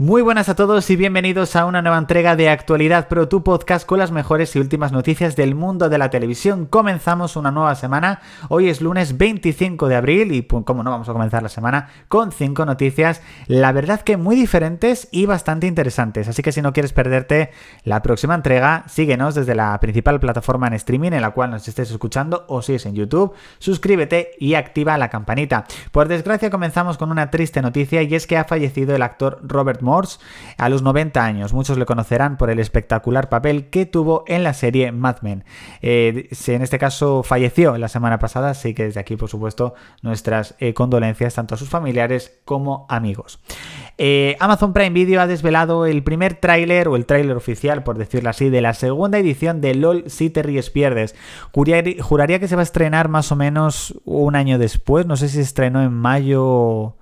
Muy buenas a todos y bienvenidos a una nueva entrega de Actualidad Pro, tu podcast con las mejores y últimas noticias del mundo de la televisión. Comenzamos una nueva semana. Hoy es lunes 25 de abril y, pues, como no, vamos a comenzar la semana con cinco noticias, la verdad que muy diferentes y bastante interesantes. Así que si no quieres perderte la próxima entrega, síguenos desde la principal plataforma en streaming en la cual nos estés escuchando o si es en YouTube. Suscríbete y activa la campanita. Por desgracia, comenzamos con una triste noticia y es que ha fallecido el actor Robert a los 90 años. Muchos le conocerán por el espectacular papel que tuvo en la serie Mad Men. Eh, en este caso falleció la semana pasada, así que desde aquí, por supuesto, nuestras eh, condolencias tanto a sus familiares como amigos. Eh, Amazon Prime Video ha desvelado el primer tráiler o el tráiler oficial, por decirlo así, de la segunda edición de LOL Si te ríes pierdes. Juraría que se va a estrenar más o menos un año después, no sé si estrenó en mayo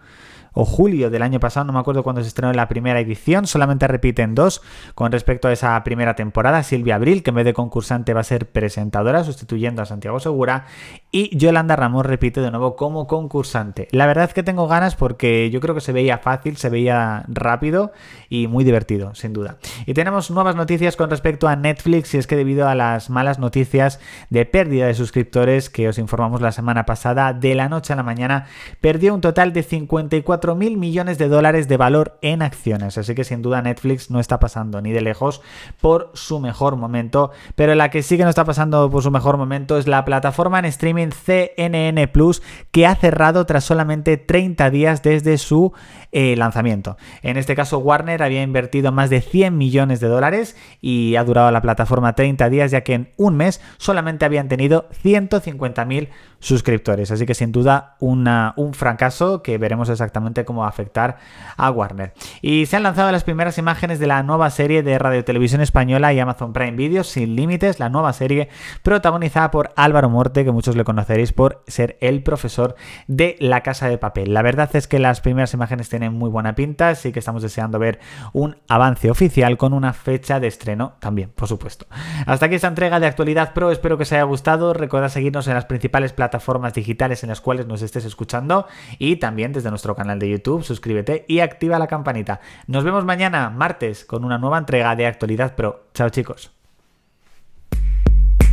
o julio del año pasado, no me acuerdo cuándo se estrenó la primera edición, solamente repiten dos con respecto a esa primera temporada, Silvia Abril, que en vez de concursante va a ser presentadora, sustituyendo a Santiago Segura, y Yolanda Ramos repite de nuevo como concursante. La verdad es que tengo ganas porque yo creo que se veía fácil, se veía rápido y muy divertido, sin duda. Y tenemos nuevas noticias con respecto a Netflix, y es que debido a las malas noticias de pérdida de suscriptores que os informamos la semana pasada, de la noche a la mañana perdió un total de 54 mil millones de dólares de valor en acciones. Así que sin duda Netflix no está pasando ni de lejos por su mejor momento. Pero la que sí que no está pasando por su mejor momento es la plataforma en streaming CNN Plus que ha cerrado tras solamente 30 días desde su eh, lanzamiento. En este caso Warner había invertido más de 100 millones de dólares y ha durado la plataforma 30 días ya que en un mes solamente habían tenido 150.000 suscriptores. Así que sin duda un fracaso que veremos exactamente cómo va a afectar a Warner. Y se han lanzado las primeras imágenes de la nueva serie de Radio Televisión Española y Amazon Prime Video Sin Límites, la nueva serie protagonizada por Álvaro Morte, que muchos le conoceréis por ser el profesor de La Casa de Papel. La verdad es que las primeras imágenes tienen muy buena pinta, así que estamos deseando ver un avance oficial con una fecha de estreno también, por supuesto. Hasta aquí esta entrega de Actualidad Pro, espero que os haya gustado. Recuerda seguirnos en las principales plataformas plataformas digitales en las cuales nos estés escuchando y también desde nuestro canal de YouTube. Suscríbete y activa la campanita. Nos vemos mañana, martes, con una nueva entrega de Actualidad Pro. Chao chicos.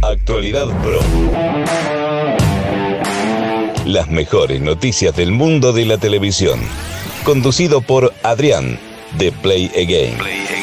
Actualidad Pro. Las mejores noticias del mundo de la televisión. Conducido por Adrián, de Play Again.